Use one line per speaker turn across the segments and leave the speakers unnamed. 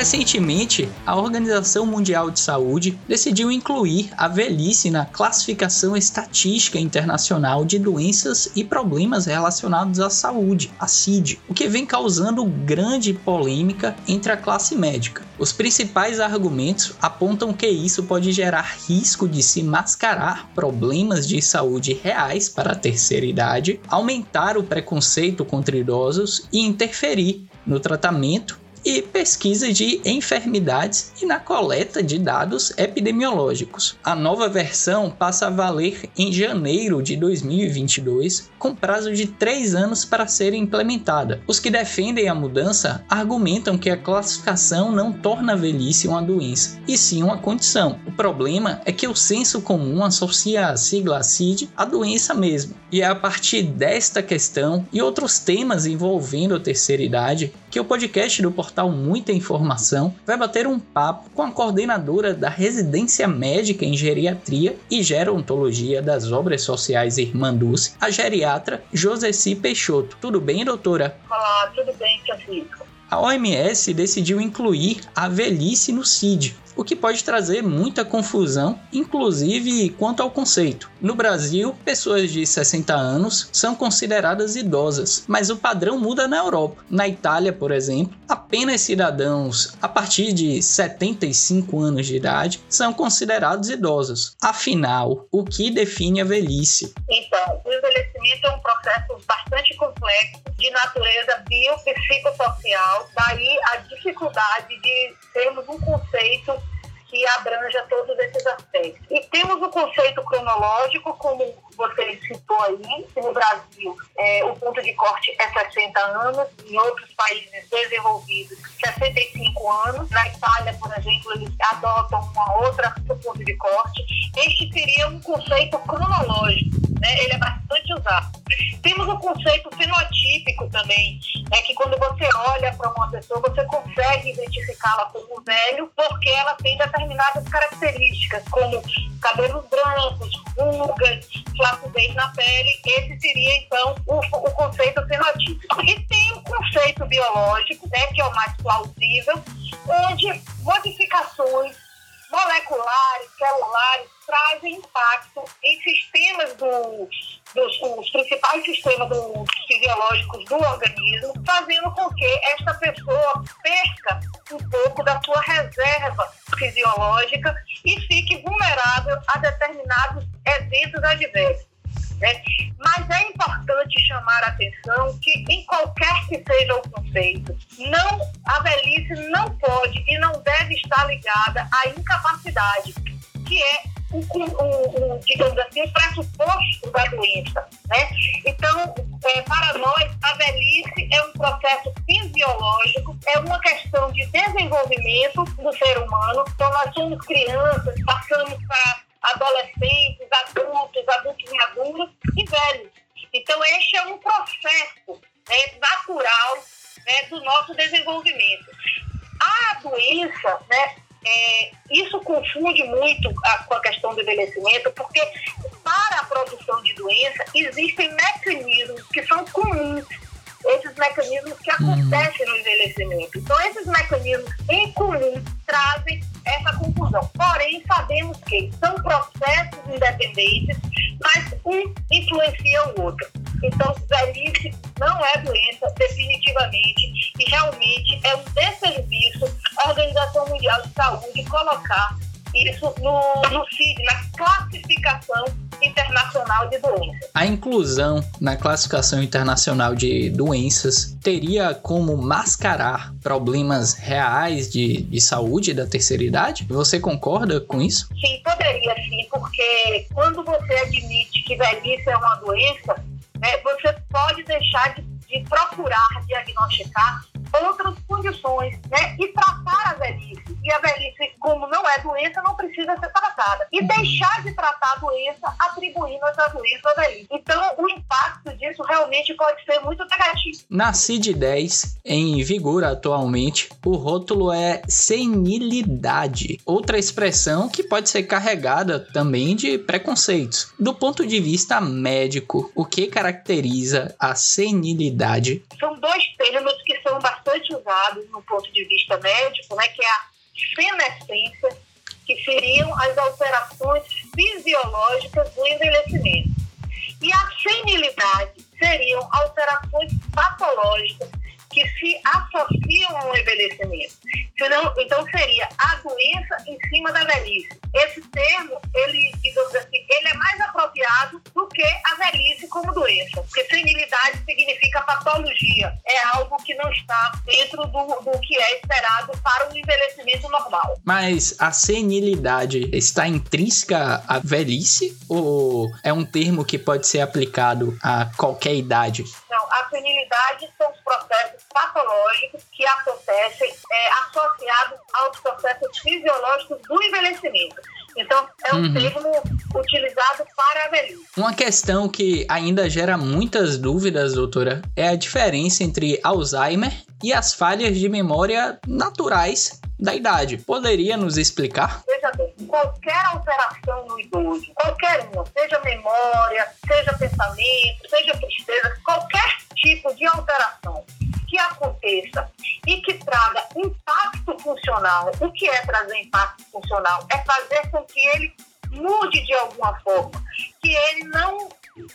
Recentemente, a Organização Mundial de Saúde decidiu incluir a velhice na classificação estatística internacional de doenças e problemas relacionados à saúde, a CID, o que vem causando grande polêmica entre a classe médica. Os principais argumentos apontam que isso pode gerar risco de se mascarar problemas de saúde reais para a terceira idade, aumentar o preconceito contra idosos e interferir no tratamento e pesquisa de enfermidades e na coleta de dados epidemiológicos. A nova versão passa a valer em janeiro de 2022, com prazo de três anos para ser implementada. Os que defendem a mudança argumentam que a classificação não torna a velhice uma doença, e sim uma condição. O problema é que o senso comum associa a sigla CID à doença mesmo, e é a partir desta questão e outros temas envolvendo a terceira idade que o podcast do portal Muita Informação vai bater um papo com a coordenadora da residência médica em geriatria e gerontologia das obras sociais Irmã Dulce, a geriatra Joseci Peixoto. Tudo bem, doutora?
Olá, tudo bem, Francisco.
A OMS decidiu incluir a velhice no CID, o que pode trazer muita confusão, inclusive quanto ao conceito. No Brasil, pessoas de 60 anos são consideradas idosas, mas o padrão muda na Europa. Na Itália, por exemplo, apenas cidadãos a partir de 75 anos de idade são considerados idosos. Afinal, o que define a velhice?
Então, o envelhecimento é um processo bastante complexo de natureza biopsicossocial, daí a dificuldade de termos um conceito que abranja todos esses aspectos. E temos o conceito cronológico, como você citou aí, que no Brasil é, o ponto de corte é 60 anos, em outros países desenvolvidos 65 anos. Na Itália, por exemplo, eles adotam uma outra ponto de corte. Este seria um conceito cronológico, né? ele é bastante usado. Temos o conceito fenotípico também, é que quando você olha para uma pessoa, você consegue identificá-la como velho, porque ela tem determinadas características, como cabelos brancos, rugas, flacidez na pele. Esse seria, então, o, o conceito fenotípico. E tem o conceito biológico, né, que é o mais plausível, onde modificações moleculares, celulares, trazem impacto em sistemas do, dos os principais sistemas do, fisiológicos do organismo, fazendo com que esta pessoa perca um pouco da sua reserva fisiológica e fique vulnerável a determinados eventos adversos. Né? Mas é importante chamar a atenção que, em qualquer que seja o conceito, não, a velhice não pode e não deve estar ligada à incapacidade, que é o, o, o, digamos assim, o pressuposto da doença. Né? Então, é, para nós, a velhice é um processo fisiológico, é uma questão de desenvolvimento do ser humano. Então, nós somos crianças, passamos para adolescentes, adultos, adultos maduros e velhos. Então, este é um processo né, natural né, do nosso desenvolvimento. A doença, né, é, isso confunde muito a, com a questão do envelhecimento, porque para a produção de doença existem mecanismos que são comuns esses mecanismos que acontecem no envelhecimento. Então, esses mecanismos em comum trazem essa confusão. Porém, sabemos que são processos independentes, mas um influencia o outro. Então, velhice não é doença, definitivamente, e realmente é um desserviço a Organização Mundial de Saúde colocar isso no, no CID, na classificação internacional de doenças.
A inclusão na classificação internacional de doenças teria como mascarar problemas reais de, de saúde da terceira idade? Você concorda com isso?
Sim, poderia sim, porque quando você admite que velhice é uma doença, né, você pode deixar de, de procurar diagnosticar outras condições, né? E tratar a velhice. E a velhice, como não é doença, não precisa ser tratada. E deixar de tratar a doença, atribuindo essa doença à velhice. Então, o impacto disso realmente pode ser muito negativo.
Na CID-10, em vigor atualmente, o rótulo é senilidade, outra expressão que pode ser carregada também de preconceitos. Do ponto de vista médico, o que caracteriza a senilidade?
São dois termos bastante usados no ponto de vista médico, né, que é a senescência, que seriam as alterações fisiológicas do envelhecimento. E a senilidade seriam alterações patológicas que se associam ao envelhecimento. Senão, então seria a doença em cima da velhice. Esse termo, ele, digamos assim, ele é mais apropriado do que a velhice como doença, porque senilidade significa patologia, é algo que não está dentro do, do que é esperado para um envelhecimento normal.
Mas a senilidade está intrínseca à velhice ou é um termo que pode ser aplicado a qualquer idade?
A senilidade são os processos patológicos que acontecem é, associados aos processos fisiológicos do envelhecimento. Então, é um uhum. termo utilizado para a velhice.
Uma questão que ainda gera muitas dúvidas, doutora, é a diferença entre Alzheimer e as falhas de memória naturais da idade. Poderia nos explicar?
Veja bem, qualquer alteração no idoso, qualquer uma, seja memória, seja pensamento, seja tristeza, de alteração que aconteça e que traga impacto funcional. O que é trazer impacto funcional? É fazer com que ele mude de alguma forma, que ele não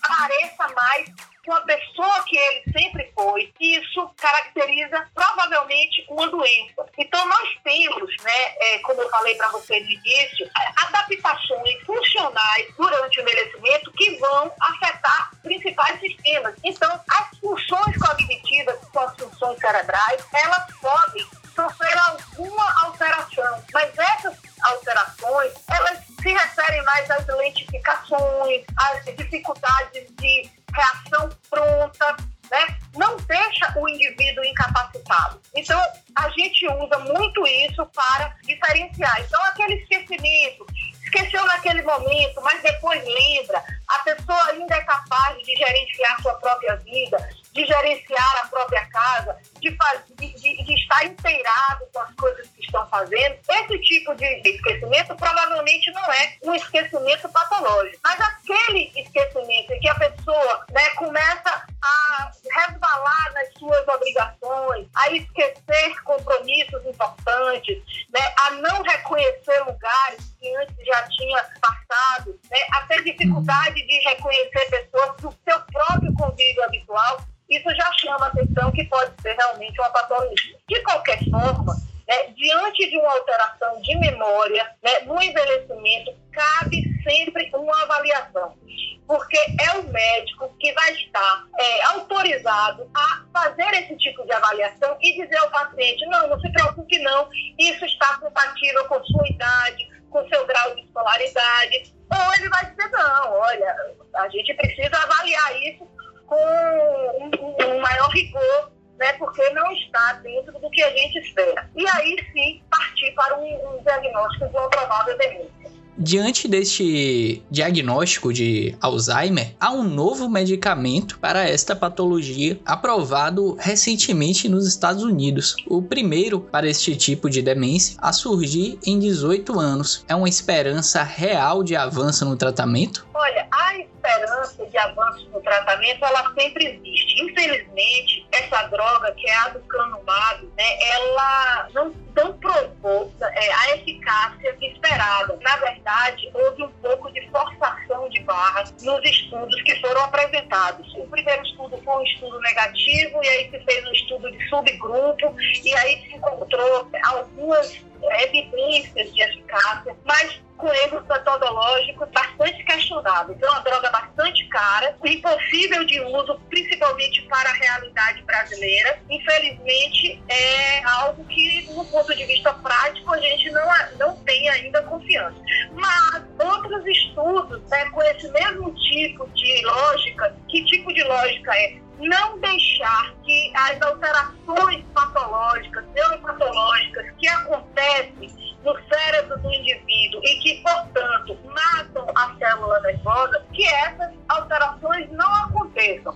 pareça mais uma pessoa que ele sempre foi, isso caracteriza provavelmente uma doença. Então, nós temos, né, é, como eu falei para você no início, adaptações funcionais durante o envelhecimento que vão afetar principais sistemas. Então, as funções cognitivas, que são as funções cerebrais, elas podem sofrer alguma alteração, mas essas alterações, elas se referem mais às lentificações, às dificuldades de reação pronta, né? Não deixa o indivíduo incapacitado. Então, a gente usa muito isso para diferenciar. Então, aquele esquecimento, esqueceu naquele momento, mas depois lembra, a pessoa ainda é capaz de gerenciar sua própria vida, de gerenciar a própria casa, de, faz, de, de, de, estar inteirado com as coisas estão fazendo. Esse tipo de esquecimento provavelmente não é um esquecimento patológico, mas aquele esquecimento em que a pessoa né, começa a resvalar nas suas obrigações, a esquecer compromissos importantes, né, a não reconhecer lugares que antes já tinha passado, né, a ter dificuldade de reconhecer pessoas do seu próprio convívio habitual, isso já chama atenção que pode ser realmente uma patologia. De qualquer forma, né, diante de uma alteração de memória, né, no envelhecimento, cabe sempre uma avaliação, porque é o médico que vai estar é, autorizado a fazer esse tipo de avaliação e dizer ao paciente: não, não se preocupe, não, isso está compatível com sua idade, com seu grau de escolaridade. Ou ele vai dizer: não, olha, a gente precisa avaliar isso com um, um maior rigor, né, porque não está dentro do que a gente espera. E aí sim partir para um, um diagnóstico de uma provável demência.
Diante deste diagnóstico de Alzheimer, há um novo medicamento para esta patologia aprovado recentemente nos Estados Unidos. O primeiro para este tipo de demência a surgir em 18 anos. É uma esperança real de avanço no tratamento?
Olha, a esperança de avanço no tratamento, ela sempre existe. Infelizmente, essa droga, que é a do canumab, né, ela não, não provou é, a eficácia esperada. Na verdade, houve um pouco de forçação de barra nos estudos que foram apresentados. O primeiro estudo foi um estudo negativo, e aí se fez um estudo de subgrupo, e aí se encontrou algumas evidências de eficácia, mas com erros metodológicos bastante questionáveis. É uma droga bastante cara, impossível de uso, principalmente para a realidade brasileira. Infelizmente, é algo que, no ponto de vista prático, a gente não, não tem ainda confiança. Mas outros estudos né, com esse mesmo tipo de lógica, que tipo de lógica é? não deixar que as alterações patológicas, neuropatológicas que acontecem no cérebro do indivíduo e que, portanto, matam a célula nervosa, que essas alterações não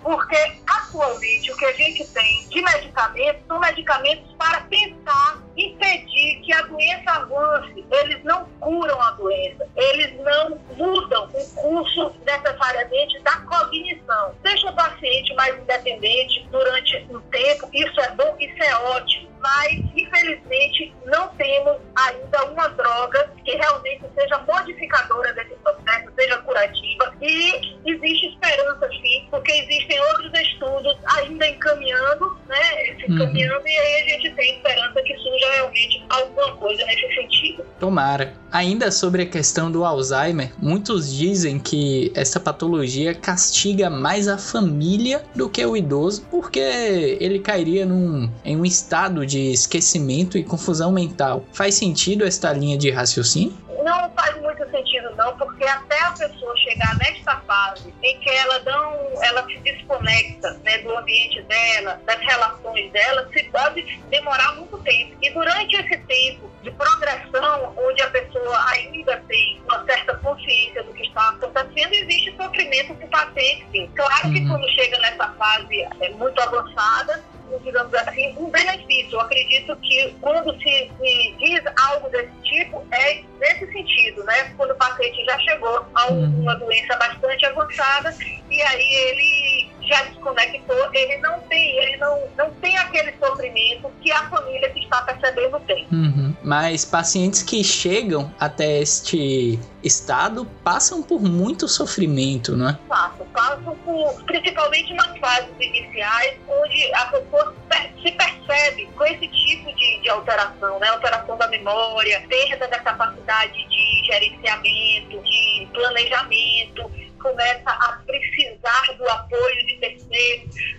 Porque, atualmente, o que a gente tem de medicamentos são medicamentos para tentar impedir que a doença avance. Eles não curam a doença, eles não mudam o curso necessariamente da cognição. Deixa o paciente mais independente durante um tempo, isso é bom, isso é ótimo mas infelizmente não temos ainda uma droga que realmente seja modificadora desse processo, seja curativa. E existe esperança, sim, porque existem outros estudos ainda encaminhando, né? Encaminhando, uhum. e aí a gente tem esperança que surja realmente alguma coisa nesse sentido.
Tomara. Ainda sobre a questão do Alzheimer, muitos dizem que essa patologia castiga mais a família do que o idoso, porque ele cairia num, em um estado de esquecimento e confusão mental. Faz sentido esta linha de raciocínio?
Não faz muito sentido não, porque até a pessoa chegar nesta fase em que ela não, ela se desconecta né, do ambiente dela, das relações dela, se pode demorar muito tempo. E durante esse tempo de progressão, onde a pessoa ainda tem uma certa consciência do que está acontecendo, existe sofrimento do paciente, sim. Claro que uhum. quando chega nessa fase é, muito avançada, digamos assim, um benefício. Eu acredito que quando se, se, diz algo desse tipo, é nesse sentido, né? Quando o paciente já chegou a uhum. uma doença bastante avançada e aí ele já desconectou, ele não tem, ele não, não tem aquele sofrimento que a família que está percebendo tem.
Uhum. Mas pacientes que chegam até este estado passam por muito sofrimento, não é?
Passam, passam por, principalmente nas fases iniciais, onde a pessoa se percebe com esse tipo de, de alteração, né? Alteração da memória, perda da capacidade de gerenciamento, de planejamento, começa a precisar do apoio de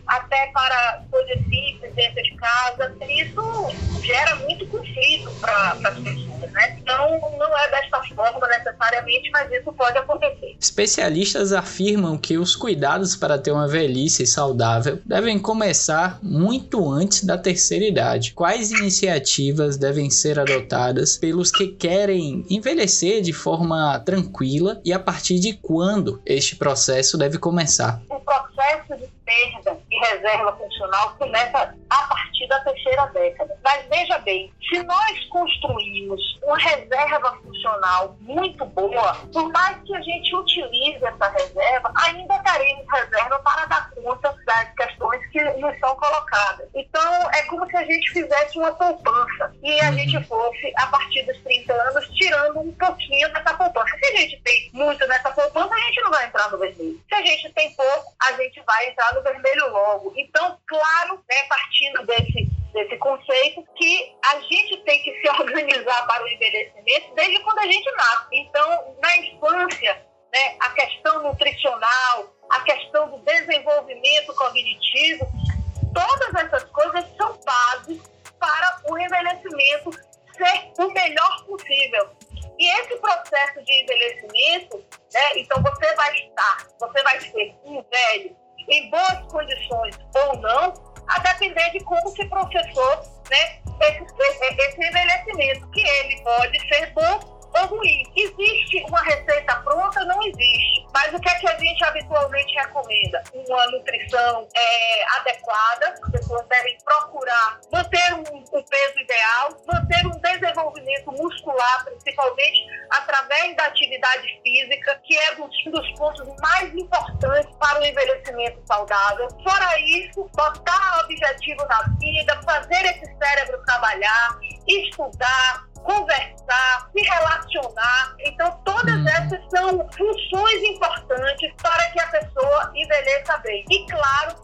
até para coisas simples dentro de casa. Isso gera muito conflito para as pessoas, né? Então, não é desta forma necessariamente, mas isso pode acontecer.
Especialistas afirmam que os cuidados para ter uma velhice saudável devem começar muito antes da terceira idade. Quais iniciativas devem ser adotadas pelos que querem envelhecer de forma tranquila e a partir de quando este processo deve começar?
O processo de perda e reserva funcional começa a partir da terceira década. Mas veja bem, se nós construímos uma reserva funcional muito boa, por mais que a gente utilize essa reserva, ainda teremos reserva para dar conta das questões que nos são colocadas. Então, é como se a gente fizesse uma poupança e a uhum. gente fosse, a partir dos 30 anos, tirando um pouquinho dessa poupança. Se a gente tem muito nessa poupança, a gente não vai entrar no vermelho. Se a gente tem pouco, a gente vai entrar no vermelho logo. Então, claro, né, partindo desse, desse conceito, que a gente tem que se organizar para o envelhecimento desde quando a gente nasce. Então, na infância, né, a questão nutricional, a questão do desenvolvimento cognitivo, todas essas coisas são bases para o envelhecimento ser o melhor possível. E esse processo de envelhecimento, né, então você vai estar, você vai ser um como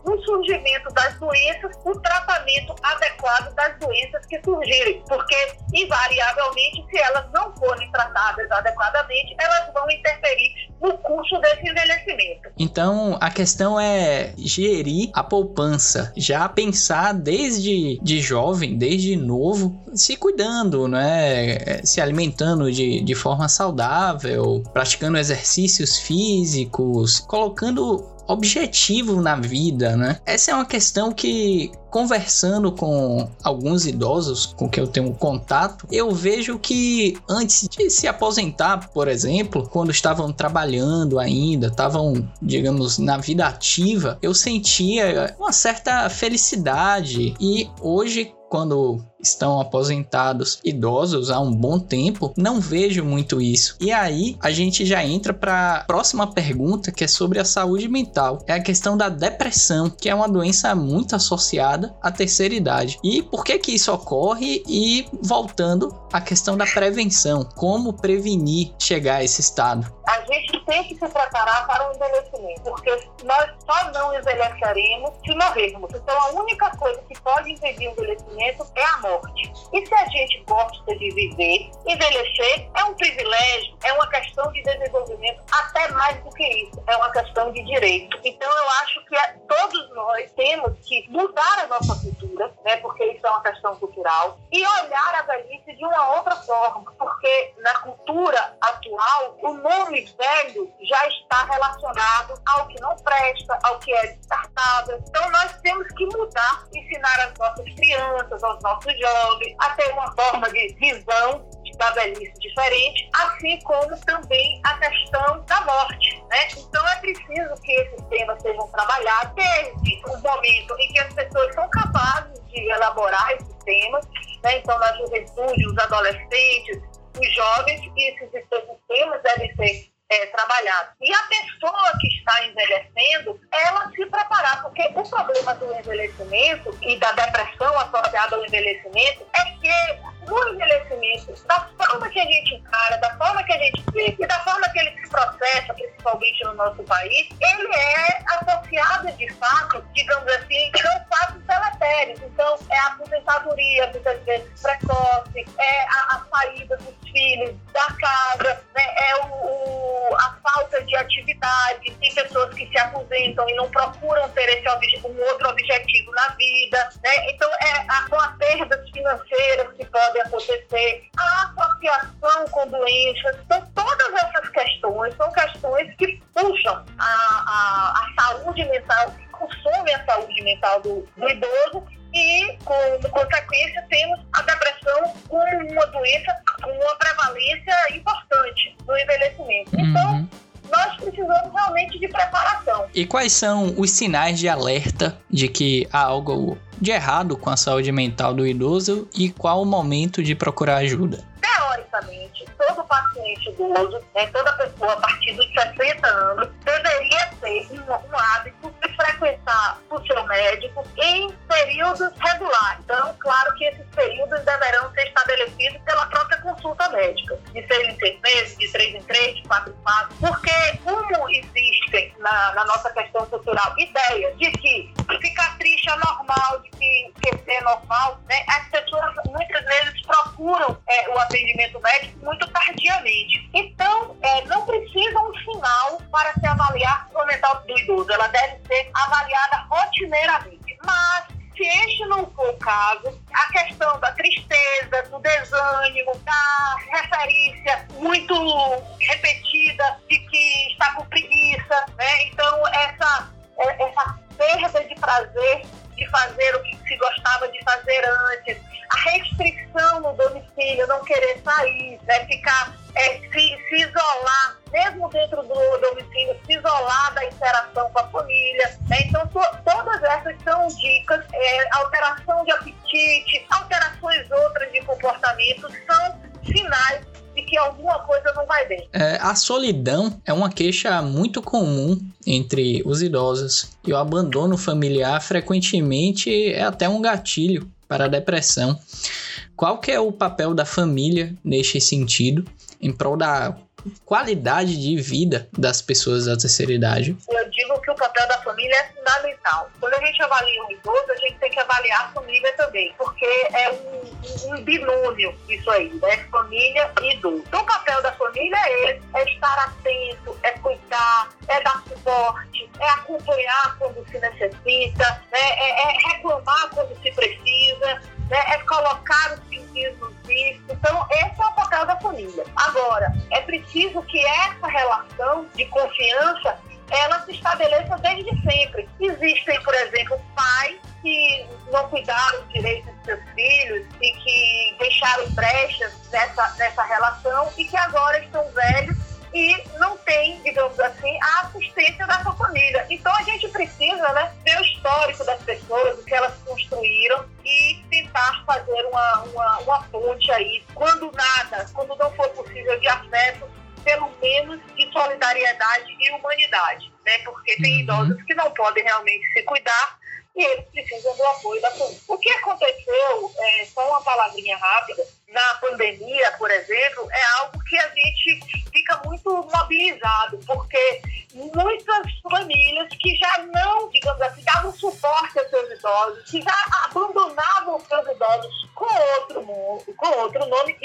No surgimento das doenças, o tratamento adequado das doenças que surgirem, porque, invariavelmente, se elas não forem tratadas adequadamente, elas vão interferir no curso desse envelhecimento.
Então, a questão é gerir a poupança, já pensar desde de jovem, desde novo, se cuidando, né? Se alimentando de, de forma saudável, praticando exercícios físicos, colocando objetivo na vida, né? Essa é uma questão que conversando com alguns idosos com que eu tenho contato, eu vejo que antes de se aposentar, por exemplo, quando estavam trabalhando ainda, estavam, digamos, na vida ativa, eu sentia uma certa felicidade e hoje quando estão aposentados idosos há um bom tempo, não vejo muito isso. E aí a gente já entra para a próxima pergunta, que é sobre a saúde mental. É a questão da depressão, que é uma doença muito associada chegada à terceira idade. E por que que isso ocorre? E voltando à questão da prevenção, como prevenir chegar a esse estado?
A gente tem que se preparar para o envelhecimento, porque nós só não envelheceremos se morrermos. Então a única coisa que pode impedir o envelhecimento é a morte. E se a gente gosta de viver, envelhecer é um privilégio, é uma questão de desenvolvimento, até mais do que isso, é uma questão de direito. Então eu acho que todos nós temos que mudar a nossa cultura, né, porque isso é uma questão cultural, e olhar a velhice de uma outra forma, porque na cultura atual, o nome velho já está relacionado ao que não presta, ao que é descartável. Então nós temos que mudar, ensinar as nossas crianças, aos nossos jovens, a ter uma forma de visão da velhice diferente, assim como também a questão da morte. Né? Então é preciso que esses temas sejam trabalhados desde o momento em que as pessoas são capazes de elaborar esses temas, né? então na juventude, os adolescentes, os jovens, esses, esses temas devem ser é, trabalhado. E a pessoa que está envelhecendo, ela se preparar, porque o problema do envelhecimento e da depressão associada ao envelhecimento é que no envelhecimento, da forma que a gente encara, da forma que a gente vê e da forma que ele se processa, principalmente no nosso país, ele é associado de fato, digamos assim, com fatos deletérios. Então, é a aposentadoria, muitas vezes precoce, é a, a saída dos filhos da casa, né? é o, o, a Tem pessoas que se aposentam e não procuram ter esse um outro objetivo na vida. Né? Então, é a, com as perdas financeiras que podem acontecer, a associação com doenças. Então, todas essas questões são questões que puxam a, a, a saúde mental, que consomem a saúde mental do, do idoso e, como consequência, temos a depressão como uma doença com uma prevalência importante no envelhecimento. Uhum. Nós precisamos realmente de preparação.
E quais são os sinais de alerta de que há algo de errado com a saúde mental do idoso e qual o momento de procurar ajuda?
Teoricamente, todo paciente idoso, né, toda pessoa a partir dos 60 anos, deveria ter um, um hábito frequentar o seu médico em períodos regulares. Então, claro que esses períodos deverão ser estabelecidos pela própria consulta médica, de seis em seis meses, de três em três, de quatro em quatro, porque como existem na, na nossa questão cultural ideias de que ficar triste é normal, de que esquecer é normal, né, as pessoas muitas vezes procuram é, o atendimento médico muito tardiamente. Então, é, não precisa um sinal para se avaliar mental do idoso, ela deve ser avaliada rotineiramente. Mas se este não for o caso, a questão da tristeza, do desânimo, da referência muito repetida de que está com preguiça, né? Então, essa, é, essa perda de prazer de fazer o que se gostava de fazer antes, a restrição no domicílio, não querer sair, né? ficar, é, se, se isolar, mesmo dentro do domicílio, se isolar da interação com a família. Né? Então, to, todas essas são dicas, é, alteração de apetite, alterações outras de comportamento, são sinais de que alguma coisa não vai bem.
É, a solidão é uma queixa muito comum entre os idosos e o abandono familiar frequentemente é até um gatilho para a depressão. Qual que é o papel da família neste sentido, em prol da qualidade de vida das pessoas da terceira idade?
Eu digo que o papel da família é fundamental. Quando a gente avalia um idoso, a gente tem que avaliar a família também, porque é um, um binômio isso aí, né? Família e idoso. Então, o papel da família é esse, é estar atento, é cuidar, é dar suporte, é acompanhar quando se necessita, né? é, é reclamar quando se precisa, né? é colocar os sentidos nos bichos. Então, esse é o papel da família. Agora, é preciso que essa relação de confiança ela se estabeleça desde sempre. Existem, por exemplo, pais que não cuidaram direito dos seus filhos e que deixaram brechas nessa, nessa relação e que agora Porque tem uhum. idosos que não podem realmente se cuidar e eles precisam do apoio da família. O que aconteceu, é, só uma palavrinha rápida, na pandemia, por exemplo, é algo que a gente fica muito mobilizado, porque muitas famílias que já não, digamos assim, davam suporte aos seus idosos, que já abandonavam os seus idosos com outro, com outro nome,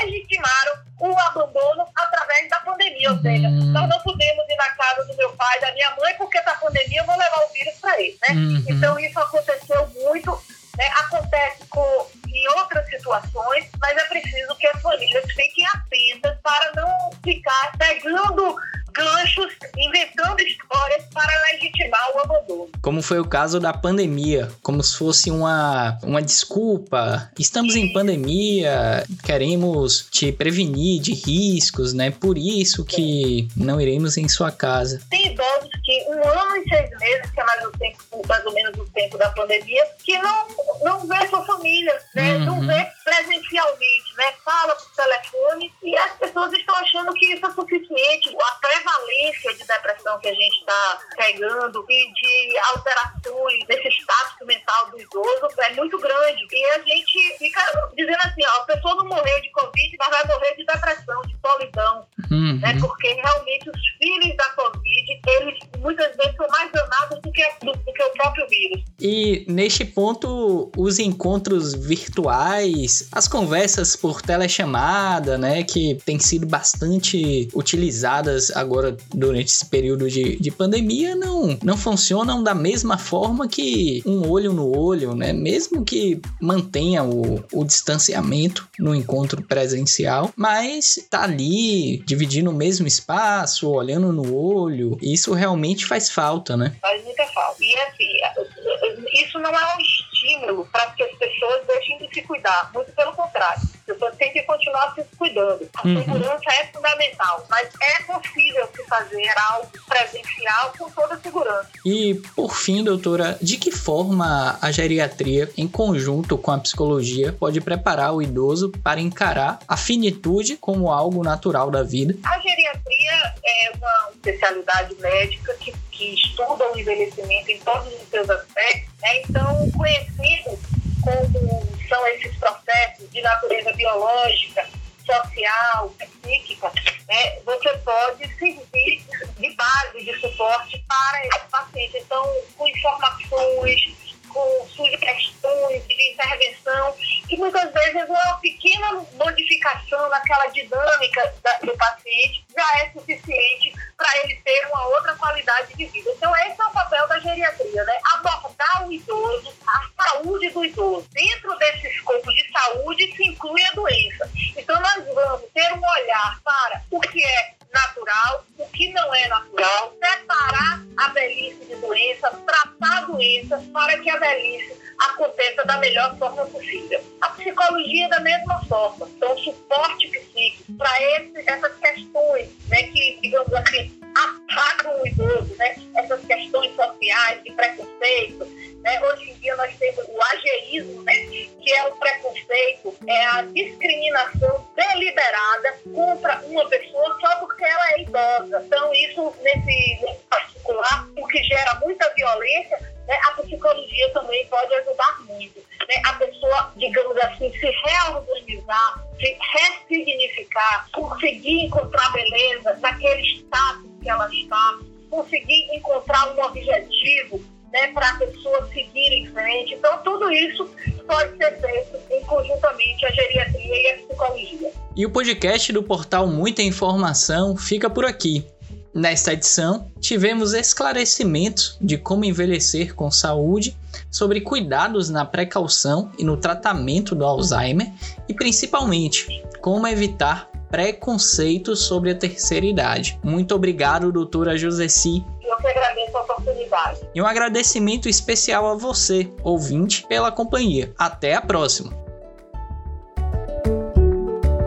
legitimaram o abandono através da pandemia. Ou seja, uhum. nós não podemos ir na casa do meu pai, da minha mãe, porque tá pandemia, eu vou levar o vírus para eles, né? Uhum. Então, isso aconteceu muito, né? acontece com em outras situações, mas é preciso que as famílias fiquem atentas para não ficar pegando ganchos, inventando histórias para legitimar o abandono.
Como foi o caso da pandemia, como se fosse uma, uma desculpa. Estamos em pandemia, queremos te prevenir de riscos, né? Por isso que não iremos em sua casa.
Tem idosos que um ano e seis meses, que é mais, o tempo, mais ou menos o tempo da pandemia, que não, não vê sua família, né? Uhum. Não vê presencialmente, né? Fala por telefone e as pessoas estão achando que isso é suficiente. A prevalência de depressão que a gente está pegando e de alterações nesse status mental do idoso é muito grande. E a gente fica dizendo assim, ó, a pessoa não morreu de Covid, mas vai morrer de depressão, de solidão. Uhum. Né? Porque realmente os filhos da Covid, eles muitas vezes são mais danados do que, do, do que o próprio vírus.
E neste ponto, os encontros virtuais, as conversas por telechamada, né, que têm sido bastante utilizadas agora durante esse período de, de pandemia, não, não funcionam da mesma forma que um olho no olho, né? Mesmo que mantenha o, o distanciamento no encontro presencial, mas tá ali dividindo o mesmo espaço, olhando no olho, isso realmente faz falta, né?
Faz muita falta. E assim, isso não é um estímulo para que as pessoas deixem de se cuidar, muito pelo contrário. As pessoas têm que continuar se cuidando. A uhum. segurança é fundamental, mas é possível se fazer algo presencial com toda segurança.
E, por fim, doutora, de que forma a geriatria, em conjunto com a psicologia, pode preparar o idoso para encarar a finitude como algo natural da vida?
A geriatria é uma especialidade médica que, que estuda o envelhecimento em todos os seus aspectos. Né? Então, conhecendo como são esses processos de natureza biológica, social, psíquica, né, você pode servir de base de suporte para esse paciente. Então, com informações, com sugestões de intervenção, que muitas vezes uma pequena modificação naquela dinâmica do paciente já é suficiente para ele ter uma outra qualidade de vida. Então, esse é o papel da geriatria, né? Idoso, a saúde do idoso. Dentro desse escopo de saúde se inclui a doença. Então, nós vamos ter um olhar para o que é natural, o que não é natural, separar a velhice de doença, tratar a doença para que a velhice aconteça da melhor forma possível. A psicologia é da mesma forma, então suporte psíquico para essas questões, né, que, digamos assim, a geriatria e a psicologia.
E o podcast do portal Muita Informação fica por aqui. Nesta edição, tivemos esclarecimentos de como envelhecer com saúde, sobre cuidados na precaução e no tratamento do Alzheimer e principalmente como evitar preconceitos sobre a terceira idade. Muito obrigado, doutora Joseci.
Eu que agradeço a oportunidade.
E um agradecimento especial a você, ouvinte, pela companhia. Até a próxima.